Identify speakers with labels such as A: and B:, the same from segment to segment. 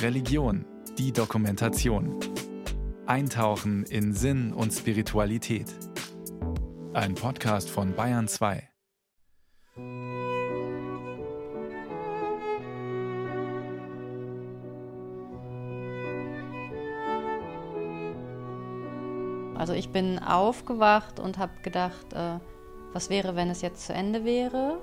A: Religion, die Dokumentation. Eintauchen in Sinn und Spiritualität. Ein Podcast von Bayern 2.
B: Also ich bin aufgewacht und habe gedacht, äh, was wäre, wenn es jetzt zu Ende wäre?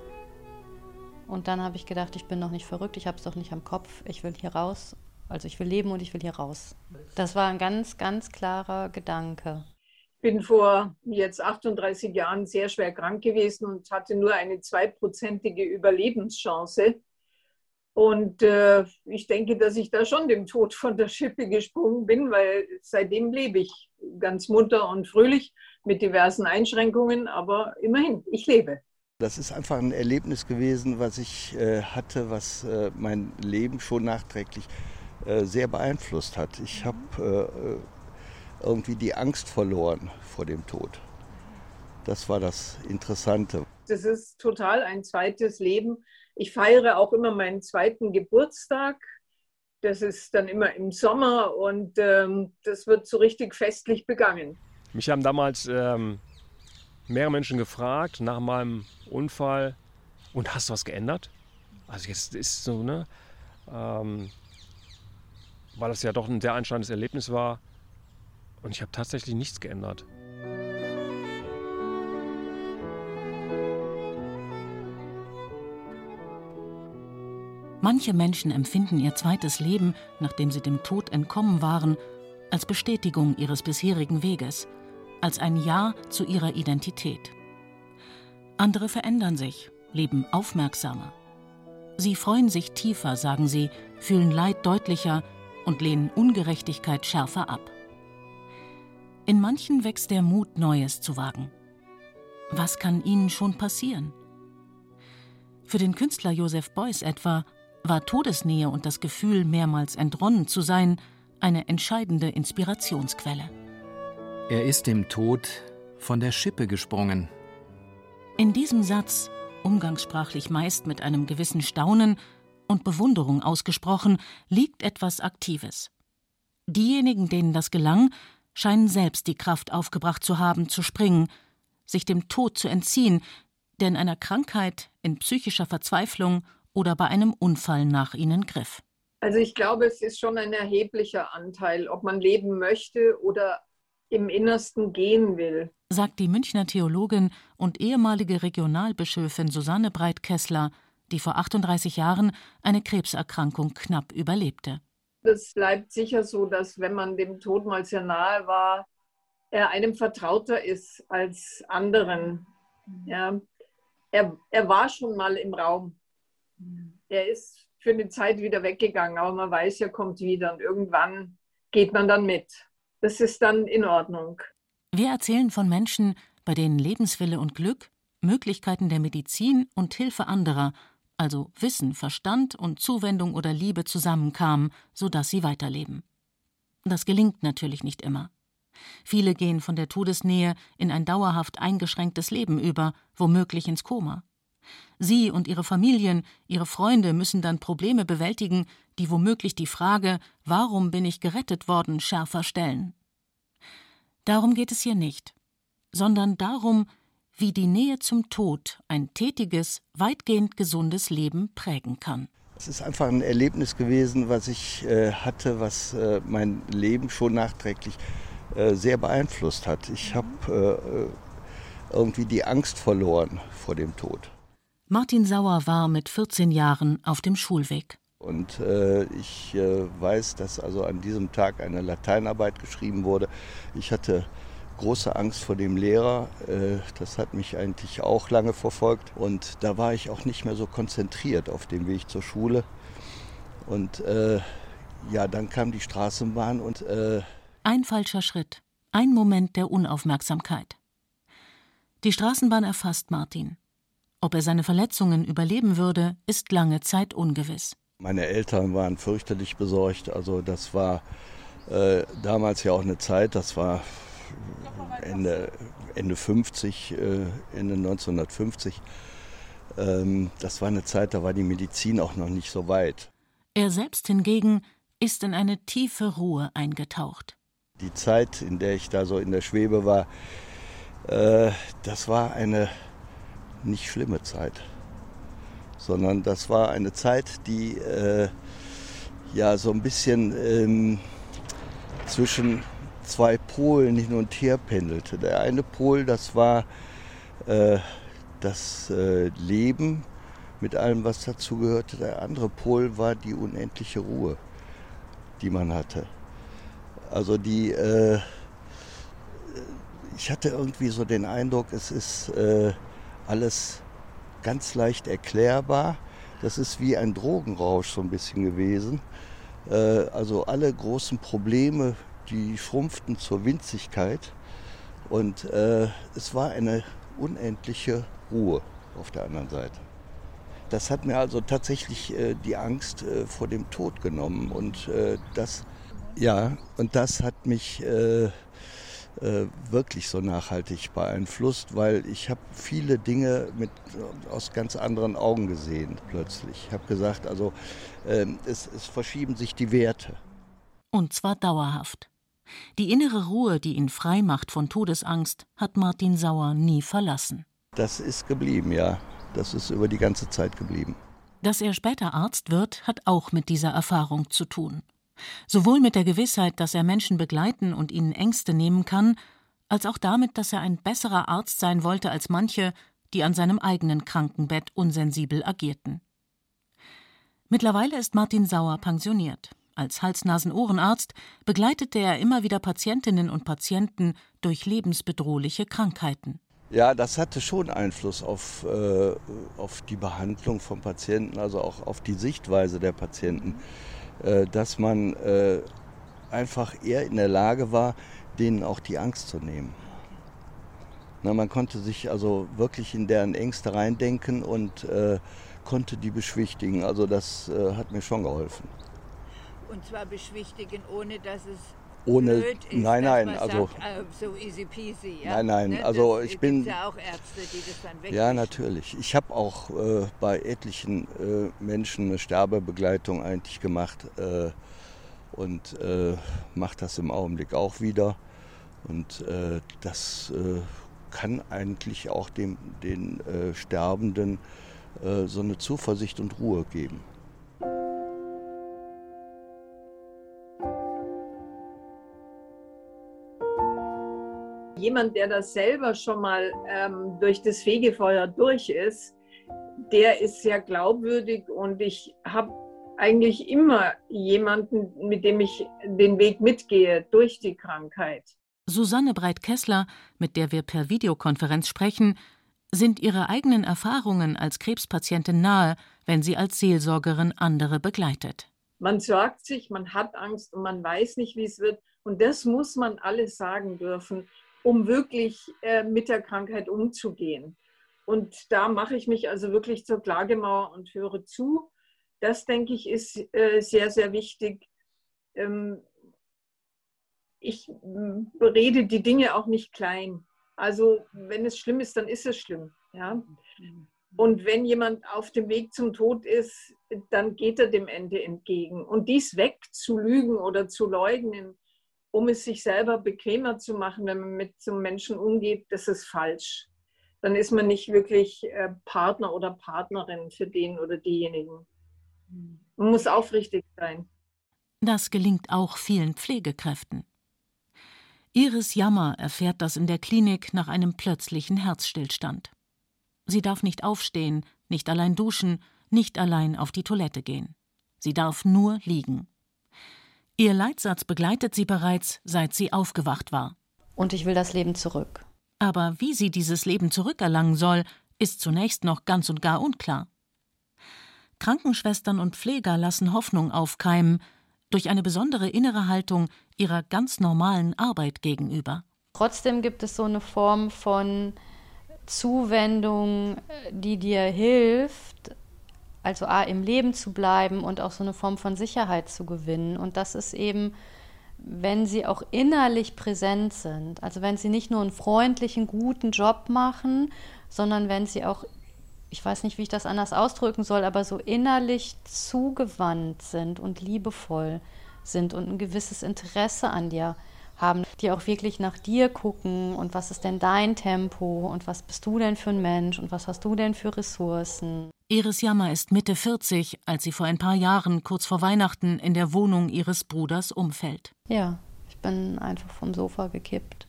B: Und dann habe ich gedacht, ich bin noch nicht verrückt, ich habe es doch nicht am Kopf, ich will hier raus. Also ich will leben und ich will hier raus. Das war ein ganz, ganz klarer Gedanke.
C: Ich bin vor jetzt 38 Jahren sehr schwer krank gewesen und hatte nur eine zweiprozentige Überlebenschance. Und äh, ich denke, dass ich da schon dem Tod von der Schippe gesprungen bin, weil seitdem lebe ich ganz munter und fröhlich mit diversen Einschränkungen, aber immerhin, ich lebe.
D: Das ist einfach ein Erlebnis gewesen, was ich äh, hatte, was äh, mein Leben schon nachträglich äh, sehr beeinflusst hat. Ich habe äh, äh, irgendwie die Angst verloren vor dem Tod. Das war das Interessante.
C: Das ist total ein zweites Leben. Ich feiere auch immer meinen zweiten Geburtstag. Das ist dann immer im Sommer und ähm, das wird so richtig festlich begangen.
E: Mich haben damals ähm, mehrere Menschen gefragt nach meinem Unfall und hast du was geändert? Also jetzt ist so, ne? Ähm, weil das ja doch ein sehr einschneidendes Erlebnis war. Und ich habe tatsächlich nichts geändert.
F: Manche Menschen empfinden ihr zweites Leben, nachdem sie dem Tod entkommen waren, als Bestätigung ihres bisherigen Weges – als ein Ja zu ihrer Identität. Andere verändern sich, leben aufmerksamer. Sie freuen sich tiefer, sagen sie, fühlen Leid deutlicher und lehnen Ungerechtigkeit schärfer ab. In manchen wächst der Mut, Neues zu wagen. Was kann ihnen schon passieren? Für den Künstler Joseph Beuys etwa war Todesnähe und das Gefühl, mehrmals entronnen zu sein, eine entscheidende Inspirationsquelle.
G: Er ist dem Tod von der Schippe gesprungen.
F: In diesem Satz, umgangssprachlich meist mit einem gewissen Staunen und Bewunderung ausgesprochen, liegt etwas Aktives. Diejenigen, denen das gelang, scheinen selbst die Kraft aufgebracht zu haben, zu springen, sich dem Tod zu entziehen, der in einer Krankheit, in psychischer Verzweiflung oder bei einem Unfall nach ihnen griff.
C: Also ich glaube, es ist schon ein erheblicher Anteil, ob man leben möchte oder im Innersten gehen will.
F: Sagt die Münchner Theologin und ehemalige Regionalbischöfin Susanne Breitkessler, die vor 38 Jahren eine Krebserkrankung knapp überlebte.
C: Es bleibt sicher so, dass wenn man dem Tod mal sehr nahe war, er einem vertrauter ist als anderen. Ja, er, er war schon mal im Raum. Er ist für eine Zeit wieder weggegangen, aber man weiß, er kommt wieder und irgendwann geht man dann mit das ist dann in Ordnung.
F: Wir erzählen von Menschen, bei denen Lebenswille und Glück, Möglichkeiten der Medizin und Hilfe anderer, also Wissen, Verstand und Zuwendung oder Liebe zusammenkamen, sodass sie weiterleben. Das gelingt natürlich nicht immer. Viele gehen von der Todesnähe in ein dauerhaft eingeschränktes Leben über, womöglich ins Koma. Sie und ihre Familien, ihre Freunde müssen dann Probleme bewältigen, die womöglich die Frage, warum bin ich gerettet worden, schärfer stellen. Darum geht es hier nicht, sondern darum, wie die Nähe zum Tod ein tätiges, weitgehend gesundes Leben prägen kann.
D: Es ist einfach ein Erlebnis gewesen, was ich äh, hatte, was äh, mein Leben schon nachträglich äh, sehr beeinflusst hat. Ich habe äh, äh, irgendwie die Angst verloren vor dem Tod.
F: Martin Sauer war mit 14 Jahren auf dem Schulweg.
D: Und äh, ich äh, weiß, dass also an diesem Tag eine Lateinarbeit geschrieben wurde. Ich hatte große Angst vor dem Lehrer. Äh, das hat mich eigentlich auch lange verfolgt. Und da war ich auch nicht mehr so konzentriert auf dem Weg zur Schule. Und äh, ja, dann kam die Straßenbahn und... Äh,
F: ein falscher Schritt, ein Moment der Unaufmerksamkeit. Die Straßenbahn erfasst Martin. Ob er seine Verletzungen überleben würde, ist lange Zeit ungewiss.
D: Meine Eltern waren fürchterlich besorgt. Also das war äh, damals ja auch eine Zeit, das war Ende, Ende 50, äh, Ende 1950. Ähm, das war eine Zeit, da war die Medizin auch noch nicht so weit.
F: Er selbst hingegen ist in eine tiefe Ruhe eingetaucht.
D: Die Zeit, in der ich da so in der Schwebe war, äh, das war eine nicht schlimme Zeit, sondern das war eine Zeit, die äh, ja so ein bisschen ähm, zwischen zwei Polen hin und her pendelte. Der eine Pol, das war äh, das äh, Leben mit allem, was dazugehörte. Der andere Pol war die unendliche Ruhe, die man hatte. Also die, äh, ich hatte irgendwie so den Eindruck, es ist äh, alles ganz leicht erklärbar. Das ist wie ein Drogenrausch so ein bisschen gewesen. Äh, also alle großen Probleme, die schrumpften zur Winzigkeit. Und äh, es war eine unendliche Ruhe auf der anderen Seite. Das hat mir also tatsächlich äh, die Angst vor dem Tod genommen. Und das, ja, und das hat mich äh, äh, wirklich so nachhaltig beeinflusst, weil ich habe viele Dinge mit, aus ganz anderen Augen gesehen plötzlich. Ich habe gesagt, also ähm, es, es verschieben sich die Werte.
F: Und zwar dauerhaft. Die innere Ruhe, die ihn frei macht von Todesangst, hat Martin Sauer nie verlassen.
D: Das ist geblieben, ja. Das ist über die ganze Zeit geblieben.
F: Dass er später Arzt wird, hat auch mit dieser Erfahrung zu tun. Sowohl mit der Gewissheit, dass er Menschen begleiten und ihnen Ängste nehmen kann, als auch damit, dass er ein besserer Arzt sein wollte als manche, die an seinem eigenen Krankenbett unsensibel agierten. Mittlerweile ist Martin Sauer pensioniert. Als Hals-Nasen-Ohrenarzt begleitete er immer wieder Patientinnen und Patienten durch lebensbedrohliche Krankheiten.
D: Ja, das hatte schon Einfluss auf, äh, auf die Behandlung von Patienten, also auch auf die Sichtweise der Patienten, dass man äh, einfach eher in der Lage war, denen auch die Angst zu nehmen. Na, man konnte sich also wirklich in deren Ängste reindenken und äh, konnte die beschwichtigen. Also das äh, hat mir schon geholfen.
H: Und zwar beschwichtigen, ohne dass es
D: ohne
H: blöd ist,
D: nein nein also
H: sagt, äh, so easy peasy ja?
D: nein nein
H: ne?
D: also
H: das
D: ich bin
H: ja auch Ärzte die das dann weg
D: ja natürlich ich habe auch äh, bei etlichen äh, Menschen eine Sterbebegleitung eigentlich gemacht äh, und äh, mache das im Augenblick auch wieder und äh, das kann eigentlich auch dem den Sterbenden so eine Zuversicht und Ruhe geben
C: jemand, der das selber schon mal ähm, durch das Fegefeuer durch ist, der ist sehr glaubwürdig und ich habe eigentlich immer jemanden, mit dem ich den Weg mitgehe durch die Krankheit.
F: Susanne Breit-Kessler, mit der wir per Videokonferenz sprechen, sind ihre eigenen Erfahrungen als Krebspatientin nahe, wenn sie als Seelsorgerin andere begleitet.
C: Man sorgt sich, man hat Angst und man weiß nicht, wie es wird. Und das muss man alles sagen dürfen um wirklich äh, mit der Krankheit umzugehen. Und da mache ich mich also wirklich zur Klagemauer und höre zu. Das, denke ich, ist äh, sehr, sehr wichtig. Ähm, ich rede die Dinge auch nicht klein. Also wenn es schlimm ist, dann ist es schlimm. Ja? Und wenn jemand auf dem Weg zum Tod ist, dann geht er dem Ende entgegen. Und dies wegzulügen oder zu leugnen, um es sich selber bequemer zu machen, wenn man mit so Menschen umgeht, das ist falsch. Dann ist man nicht wirklich äh, Partner oder Partnerin für den oder diejenigen. Man muss aufrichtig sein.
F: Das gelingt auch vielen Pflegekräften. Iris Jammer erfährt das in der Klinik nach einem plötzlichen Herzstillstand. Sie darf nicht aufstehen, nicht allein duschen, nicht allein auf die Toilette gehen. Sie darf nur liegen. Ihr Leitsatz begleitet sie bereits, seit sie aufgewacht war.
B: Und ich will das Leben zurück.
F: Aber wie sie dieses Leben zurückerlangen soll, ist zunächst noch ganz und gar unklar. Krankenschwestern und Pfleger lassen Hoffnung aufkeimen durch eine besondere innere Haltung ihrer ganz normalen Arbeit gegenüber.
B: Trotzdem gibt es so eine Form von Zuwendung, die dir hilft, also A, im Leben zu bleiben und auch so eine Form von Sicherheit zu gewinnen. Und das ist eben, wenn sie auch innerlich präsent sind, also wenn sie nicht nur einen freundlichen, guten Job machen, sondern wenn sie auch ich weiß nicht, wie ich das anders ausdrücken soll, aber so innerlich zugewandt sind und liebevoll sind und ein gewisses Interesse an dir haben, die auch wirklich nach dir gucken und was ist denn dein Tempo und was bist du denn für ein Mensch und was hast du denn für Ressourcen.
F: Iris Jammer ist Mitte 40, als sie vor ein paar Jahren kurz vor Weihnachten in der Wohnung ihres Bruders umfällt.
B: Ja, ich bin einfach vom Sofa gekippt.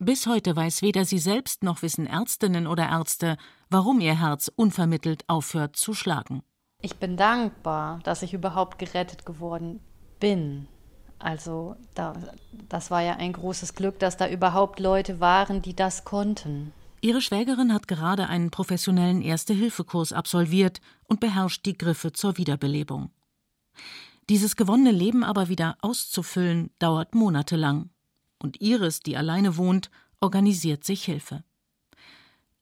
F: Bis heute weiß weder sie selbst noch wissen Ärztinnen oder Ärzte, warum ihr Herz unvermittelt aufhört zu schlagen.
B: Ich bin dankbar, dass ich überhaupt gerettet geworden bin. Also da, das war ja ein großes Glück, dass da überhaupt Leute waren, die das konnten.
F: Ihre Schwägerin hat gerade einen professionellen Erste-Hilfe-Kurs absolviert und beherrscht die Griffe zur Wiederbelebung. Dieses gewonnene Leben aber wieder auszufüllen, dauert monatelang. Und Iris, die alleine wohnt, organisiert sich Hilfe.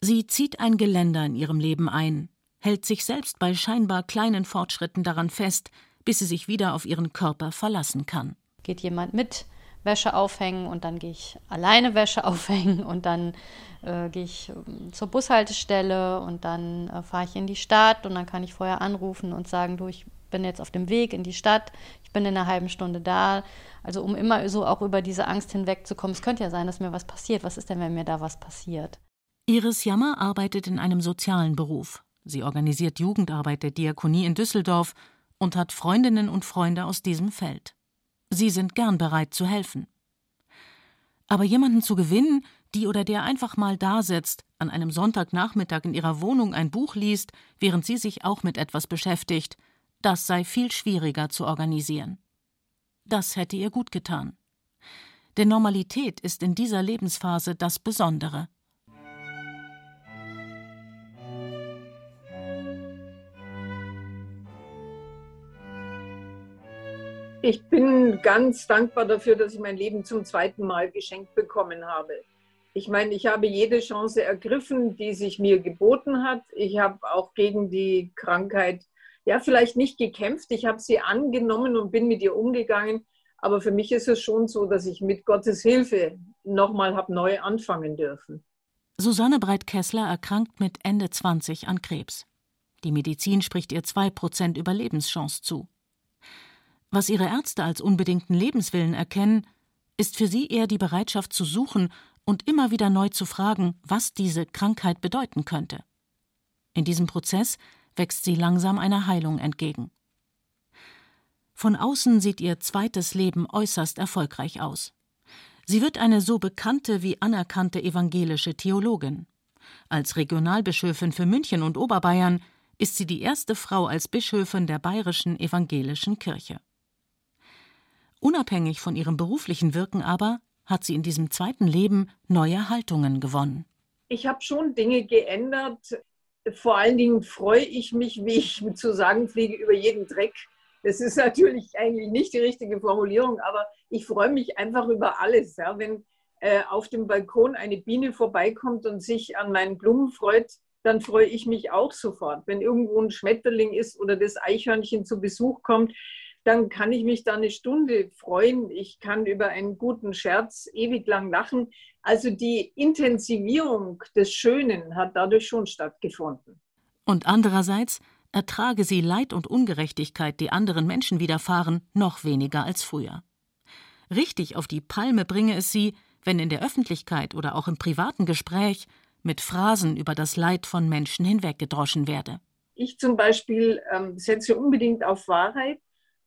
F: Sie zieht ein Geländer in ihrem Leben ein, hält sich selbst bei scheinbar kleinen Fortschritten daran fest, bis sie sich wieder auf ihren Körper verlassen kann.
B: Geht jemand mit Wäsche aufhängen und dann gehe ich alleine Wäsche aufhängen und dann äh, gehe ich äh, zur Bushaltestelle und dann äh, fahre ich in die Stadt und dann kann ich vorher anrufen und sagen, du, ich bin jetzt auf dem Weg in die Stadt, ich bin in einer halben Stunde da. Also um immer so auch über diese Angst hinwegzukommen. Es könnte ja sein, dass mir was passiert. Was ist denn, wenn mir da was passiert?
F: Iris Jammer arbeitet in einem sozialen Beruf. Sie organisiert Jugendarbeit der Diakonie in Düsseldorf und hat Freundinnen und Freunde aus diesem Feld. Sie sind gern bereit zu helfen. Aber jemanden zu gewinnen, die oder der einfach mal dasitzt, an einem Sonntagnachmittag in ihrer Wohnung ein Buch liest, während sie sich auch mit etwas beschäftigt, das sei viel schwieriger zu organisieren. Das hätte ihr gut getan. Denn Normalität ist in dieser Lebensphase das Besondere.
C: Ich bin ganz dankbar dafür, dass ich mein Leben zum zweiten Mal geschenkt bekommen habe. Ich meine, ich habe jede Chance ergriffen, die sich mir geboten hat. Ich habe auch gegen die Krankheit, ja, vielleicht nicht gekämpft. Ich habe sie angenommen und bin mit ihr umgegangen. Aber für mich ist es schon so, dass ich mit Gottes Hilfe nochmal habe neu anfangen dürfen.
F: Susanne Breit-Kessler erkrankt mit Ende 20 an Krebs. Die Medizin spricht ihr 2% Überlebenschance zu. Was ihre Ärzte als unbedingten Lebenswillen erkennen, ist für sie eher die Bereitschaft zu suchen und immer wieder neu zu fragen, was diese Krankheit bedeuten könnte. In diesem Prozess wächst sie langsam einer Heilung entgegen. Von außen sieht ihr zweites Leben äußerst erfolgreich aus. Sie wird eine so bekannte wie anerkannte evangelische Theologin. Als Regionalbischöfin für München und Oberbayern ist sie die erste Frau als Bischöfin der Bayerischen Evangelischen Kirche. Unabhängig von ihrem beruflichen Wirken aber hat sie in diesem zweiten Leben neue Haltungen gewonnen.
C: Ich habe schon Dinge geändert. Vor allen Dingen freue ich mich, wie ich zu sagen fliege, über jeden Dreck. Das ist natürlich eigentlich nicht die richtige Formulierung, aber ich freue mich einfach über alles. Ja. Wenn äh, auf dem Balkon eine Biene vorbeikommt und sich an meinen Blumen freut, dann freue ich mich auch sofort. Wenn irgendwo ein Schmetterling ist oder das Eichhörnchen zu Besuch kommt, dann kann ich mich da eine Stunde freuen. Ich kann über einen guten Scherz ewig lang lachen. Also die Intensivierung des Schönen hat dadurch schon stattgefunden.
F: Und andererseits ertrage sie Leid und Ungerechtigkeit, die anderen Menschen widerfahren, noch weniger als früher. Richtig auf die Palme bringe es sie, wenn in der Öffentlichkeit oder auch im privaten Gespräch mit Phrasen über das Leid von Menschen hinweggedroschen werde.
C: Ich zum Beispiel ähm, setze unbedingt auf Wahrheit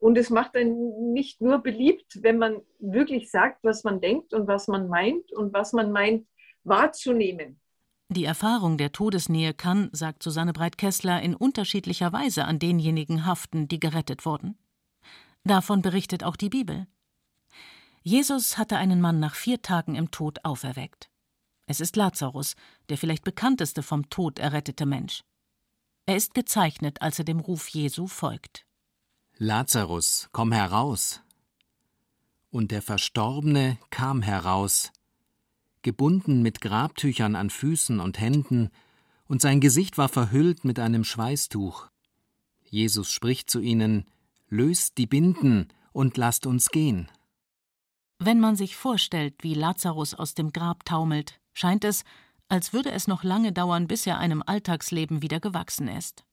C: und es macht einen nicht nur beliebt, wenn man wirklich sagt, was man denkt und was man meint und was man meint wahrzunehmen.
F: Die Erfahrung der Todesnähe kann, sagt Susanne Breit-Kessler, in unterschiedlicher Weise an denjenigen haften, die gerettet wurden. Davon berichtet auch die Bibel. Jesus hatte einen Mann nach vier Tagen im Tod auferweckt. Es ist Lazarus, der vielleicht bekannteste vom Tod errettete Mensch. Er ist gezeichnet, als er dem Ruf Jesu folgt.
G: Lazarus, komm heraus. Und der Verstorbene kam heraus, gebunden mit Grabtüchern an Füßen und Händen, und sein Gesicht war verhüllt mit einem Schweißtuch. Jesus spricht zu ihnen Löst die Binden und lasst uns gehen.
F: Wenn man sich vorstellt, wie Lazarus aus dem Grab taumelt, scheint es, als würde es noch lange dauern, bis er einem Alltagsleben wieder gewachsen ist.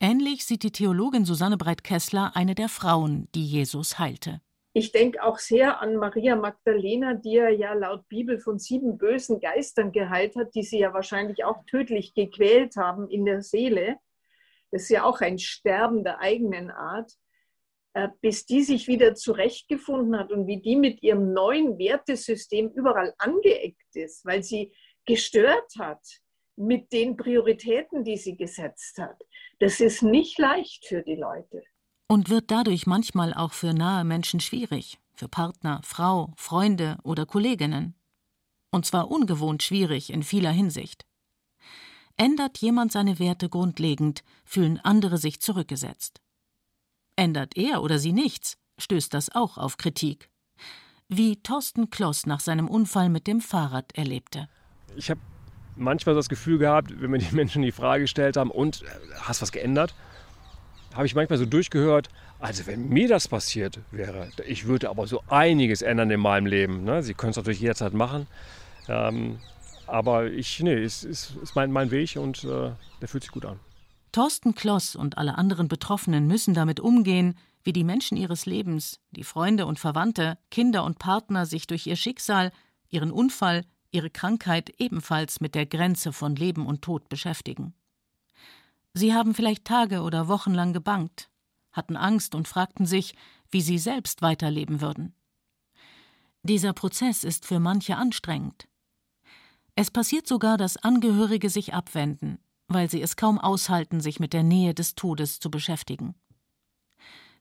F: Ähnlich sieht die Theologin Susanne Breit-Kessler eine der Frauen, die Jesus heilte.
C: Ich denke auch sehr an Maria Magdalena, die er ja laut Bibel von sieben bösen Geistern geheilt hat, die sie ja wahrscheinlich auch tödlich gequält haben in der Seele. Das ist ja auch ein Sterben der eigenen Art. Äh, bis die sich wieder zurechtgefunden hat und wie die mit ihrem neuen Wertesystem überall angeeckt ist, weil sie gestört hat mit den Prioritäten, die sie gesetzt hat. Das ist nicht leicht für die Leute.
F: Und wird dadurch manchmal auch für nahe Menschen schwierig, für Partner, Frau, Freunde oder Kolleginnen. Und zwar ungewohnt schwierig in vieler Hinsicht. Ändert jemand seine Werte grundlegend, fühlen andere sich zurückgesetzt. Ändert er oder sie nichts, stößt das auch auf Kritik. Wie Thorsten Kloss nach seinem Unfall mit dem Fahrrad erlebte.
E: Ich habe manchmal das Gefühl gehabt, wenn mir die Menschen die Frage gestellt haben, und hast was geändert? Habe ich manchmal so durchgehört, also wenn mir das passiert wäre, ich würde aber so einiges ändern in meinem Leben. Ne? Sie können es natürlich jederzeit machen. Ähm, aber ich, nee, es ist, ist, mein, mein Weg und äh, der fühlt sich gut an.
F: Thorsten Kloss und alle anderen Betroffenen müssen damit umgehen, wie die Menschen ihres Lebens, die Freunde und Verwandte, Kinder und Partner sich durch ihr Schicksal, ihren Unfall, ihre Krankheit ebenfalls mit der Grenze von Leben und Tod beschäftigen. Sie haben vielleicht Tage oder Wochen lang gebangt, hatten Angst und fragten sich, wie sie selbst weiterleben würden. Dieser Prozess ist für manche anstrengend. Es passiert sogar, dass Angehörige sich abwenden, weil sie es kaum aushalten, sich mit der Nähe des Todes zu beschäftigen.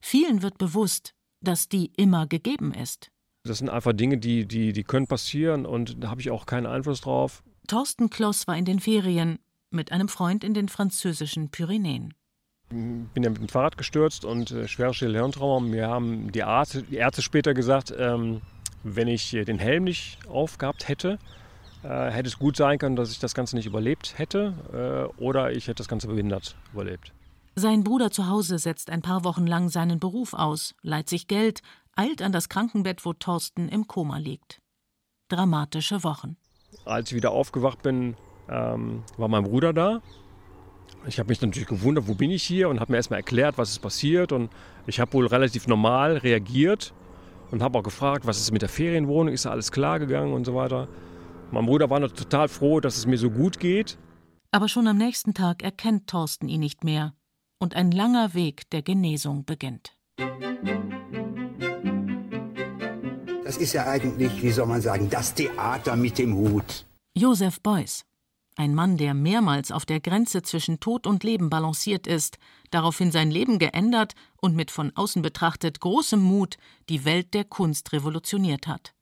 F: Vielen wird bewusst, dass die immer gegeben ist.
E: Das sind einfach Dinge, die, die, die können passieren und da habe ich auch keinen Einfluss drauf.
F: Thorsten Kloss war in den Ferien mit einem Freund in den französischen Pyrenäen.
E: Ich bin ja mit dem Fahrrad gestürzt und äh, schwere Hirntrauma. Mir haben die, Arzt, die Ärzte später gesagt, ähm, wenn ich den Helm nicht aufgehabt hätte, äh, hätte es gut sein können, dass ich das Ganze nicht überlebt hätte äh, oder ich hätte das Ganze behindert überlebt.
F: Sein Bruder zu Hause setzt ein paar Wochen lang seinen Beruf aus, leiht sich Geld, eilt an das Krankenbett, wo Thorsten im Koma liegt. Dramatische Wochen.
E: Als ich wieder aufgewacht bin, ähm, war mein Bruder da. Ich habe mich natürlich gewundert, wo bin ich hier und habe mir erstmal erklärt, was ist passiert. Und ich habe wohl relativ normal reagiert und habe auch gefragt, was ist mit der Ferienwohnung, ist da alles klar gegangen und so weiter. Mein Bruder war noch total froh, dass es mir so gut geht.
F: Aber schon am nächsten Tag erkennt Thorsten ihn nicht mehr und ein langer Weg der Genesung beginnt.
I: Das ist ja eigentlich, wie soll man sagen, das Theater mit dem Hut.
F: Josef Beuys, ein Mann, der mehrmals auf der Grenze zwischen Tod und Leben balanciert ist, daraufhin sein Leben geändert und mit von außen betrachtet großem Mut die Welt der Kunst revolutioniert hat.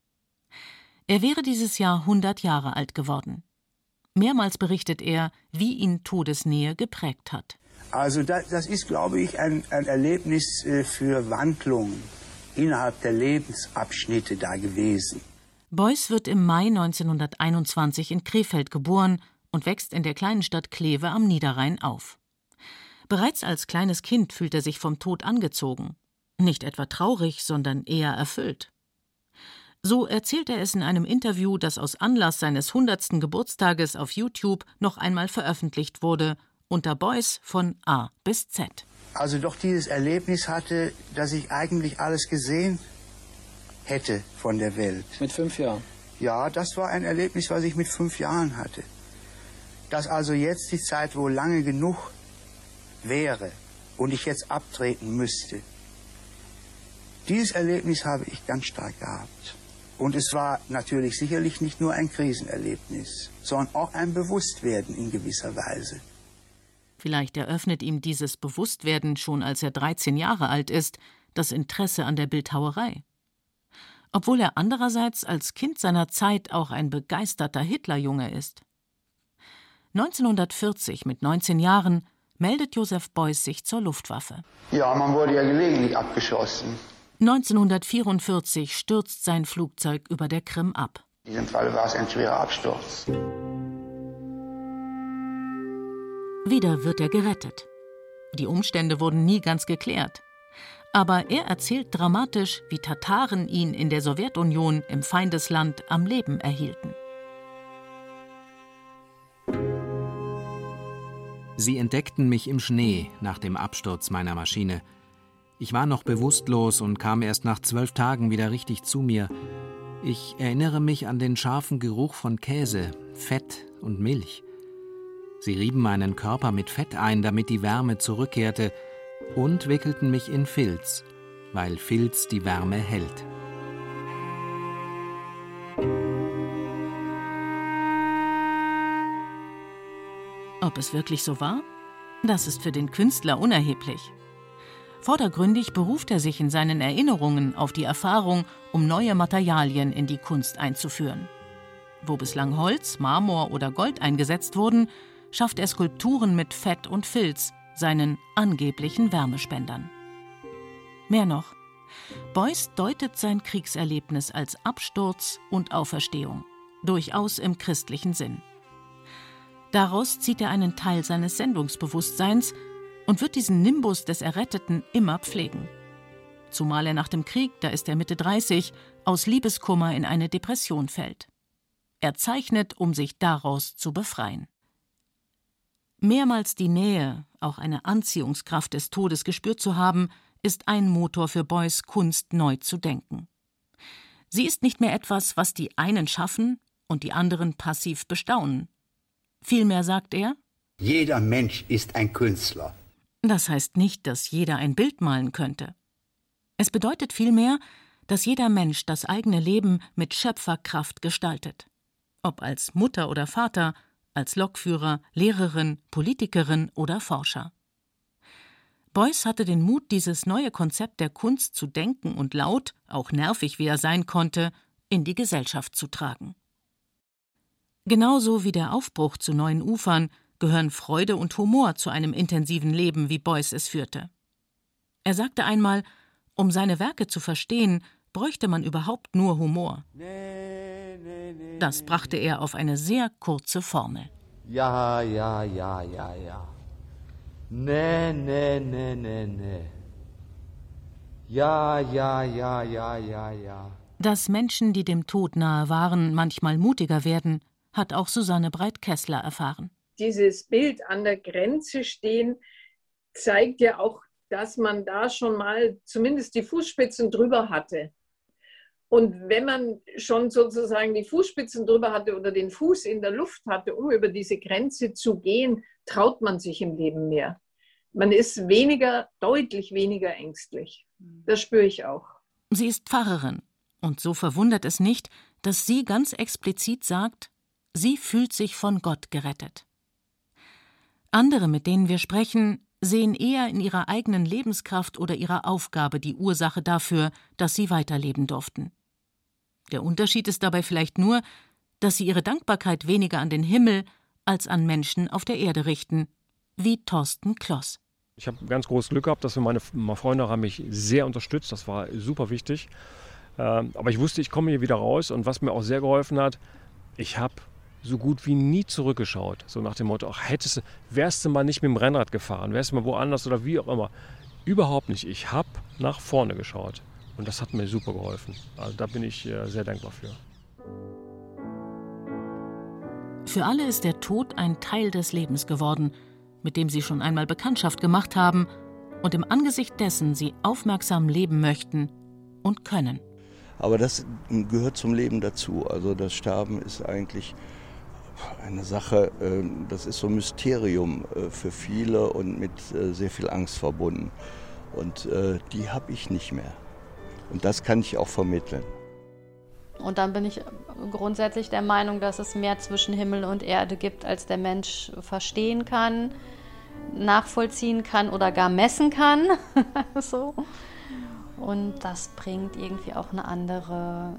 F: Er wäre dieses Jahr 100 Jahre alt geworden. Mehrmals berichtet er, wie ihn Todesnähe geprägt hat.
I: Also das, das ist, glaube ich, ein, ein Erlebnis äh, für Wandlung innerhalb der Lebensabschnitte da gewesen.
F: Beuys wird im Mai 1921 in Krefeld geboren und wächst in der kleinen Stadt Kleve am Niederrhein auf. Bereits als kleines Kind fühlt er sich vom Tod angezogen. Nicht etwa traurig, sondern eher erfüllt. So erzählt er es in einem Interview, das aus Anlass seines 100. Geburtstages auf YouTube noch einmal veröffentlicht wurde, unter Beuys von A bis Z.
I: Also doch dieses Erlebnis hatte, dass ich eigentlich alles gesehen hätte von der Welt.
J: Mit fünf Jahren?
I: Ja, das war ein Erlebnis, was ich mit fünf Jahren hatte. Dass also jetzt die Zeit wohl lange genug wäre und ich jetzt abtreten müsste. Dieses Erlebnis habe ich ganz stark gehabt. Und es war natürlich sicherlich nicht nur ein Krisenerlebnis, sondern auch ein Bewusstwerden in gewisser Weise.
F: Vielleicht eröffnet ihm dieses Bewusstwerden schon als er 13 Jahre alt ist, das Interesse an der Bildhauerei. Obwohl er andererseits als Kind seiner Zeit auch ein begeisterter Hitlerjunge ist. 1940 mit 19 Jahren meldet Josef Beuys sich zur Luftwaffe.
I: Ja, man wurde ja gelegentlich abgeschossen.
F: 1944 stürzt sein Flugzeug über der Krim ab.
I: In diesem Fall war es ein schwerer Absturz.
F: Wieder wird er gerettet. Die Umstände wurden nie ganz geklärt. Aber er erzählt dramatisch, wie Tataren ihn in der Sowjetunion im Feindesland am Leben erhielten.
G: Sie entdeckten mich im Schnee nach dem Absturz meiner Maschine. Ich war noch bewusstlos und kam erst nach zwölf Tagen wieder richtig zu mir. Ich erinnere mich an den scharfen Geruch von Käse, Fett und Milch. Sie rieben meinen Körper mit Fett ein, damit die Wärme zurückkehrte, und wickelten mich in Filz, weil Filz die Wärme hält.
F: Ob es wirklich so war? Das ist für den Künstler unerheblich. Vordergründig beruft er sich in seinen Erinnerungen auf die Erfahrung, um neue Materialien in die Kunst einzuführen. Wo bislang Holz, Marmor oder Gold eingesetzt wurden, schafft er Skulpturen mit Fett und Filz, seinen angeblichen Wärmespendern. Mehr noch, Beuys deutet sein Kriegserlebnis als Absturz und Auferstehung, durchaus im christlichen Sinn. Daraus zieht er einen Teil seines Sendungsbewusstseins und wird diesen Nimbus des Erretteten immer pflegen. Zumal er nach dem Krieg, da ist er Mitte 30, aus Liebeskummer in eine Depression fällt. Er zeichnet, um sich daraus zu befreien. Mehrmals die Nähe, auch eine Anziehungskraft des Todes gespürt zu haben, ist ein Motor für Beuys Kunst neu zu denken. Sie ist nicht mehr etwas, was die einen schaffen und die anderen passiv bestaunen. Vielmehr sagt er,
I: jeder Mensch ist ein Künstler.
F: Das heißt nicht, dass jeder ein Bild malen könnte. Es bedeutet vielmehr, dass jeder Mensch das eigene Leben mit Schöpferkraft gestaltet. Ob als Mutter oder Vater, als Lokführer, Lehrerin, Politikerin oder Forscher. Beuys hatte den Mut, dieses neue Konzept der Kunst zu denken und laut, auch nervig wie er sein konnte, in die Gesellschaft zu tragen. Genauso wie der Aufbruch zu neuen Ufern gehören Freude und Humor zu einem intensiven Leben, wie Beuys es führte. Er sagte einmal, um seine Werke zu verstehen, bräuchte man überhaupt nur Humor. Das brachte er auf eine sehr kurze Formel.
I: Ja, ja, ja, ja, ja. Nee, nee, nee, nee, nee. Ja, ja, ja, ja, ja, ja.
F: Dass Menschen, die dem Tod nahe waren, manchmal mutiger werden, hat auch Susanne Breit-Kessler erfahren.
C: Dieses Bild an der Grenze stehen zeigt ja auch, dass man da schon mal zumindest die Fußspitzen drüber hatte. Und wenn man schon sozusagen die Fußspitzen drüber hatte oder den Fuß in der Luft hatte, um über diese Grenze zu gehen, traut man sich im Leben mehr. Man ist weniger, deutlich weniger ängstlich. Das spüre ich auch.
F: Sie ist Pfarrerin. Und so verwundert es nicht, dass sie ganz explizit sagt, Sie fühlt sich von Gott gerettet. Andere, mit denen wir sprechen, sehen eher in ihrer eigenen Lebenskraft oder ihrer Aufgabe die Ursache dafür, dass sie weiterleben durften. Der Unterschied ist dabei vielleicht nur, dass sie ihre Dankbarkeit weniger an den Himmel als an Menschen auf der Erde richten, wie Thorsten Kloss.
E: Ich habe ganz großes Glück gehabt, dass meine, meine Freunde haben mich sehr unterstützt. Das war super wichtig. Ähm, aber ich wusste, ich komme hier wieder raus. Und was mir auch sehr geholfen hat, ich habe so gut wie nie zurückgeschaut. So nach dem Motto, ach, hättest wärst du mal nicht mit dem Rennrad gefahren, wärst du mal woanders oder wie auch immer. Überhaupt nicht. Ich habe nach vorne geschaut. Und das hat mir super geholfen. Also da bin ich äh, sehr dankbar für.
F: Für alle ist der Tod ein Teil des Lebens geworden, mit dem sie schon einmal Bekanntschaft gemacht haben und im Angesicht dessen sie aufmerksam leben möchten und können.
D: Aber das gehört zum Leben dazu. Also das Sterben ist eigentlich eine Sache, ähm, das ist so ein Mysterium äh, für viele und mit äh, sehr viel Angst verbunden. Und die habe ich nicht mehr. Und das kann ich auch vermitteln.
B: Und dann bin ich grundsätzlich der Meinung, dass es mehr zwischen Himmel und Erde gibt, als der Mensch verstehen kann, nachvollziehen kann oder gar messen kann. so. Und das bringt irgendwie auch eine andere,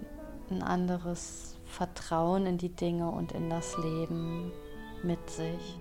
B: ein anderes Vertrauen in die Dinge und in das Leben mit sich.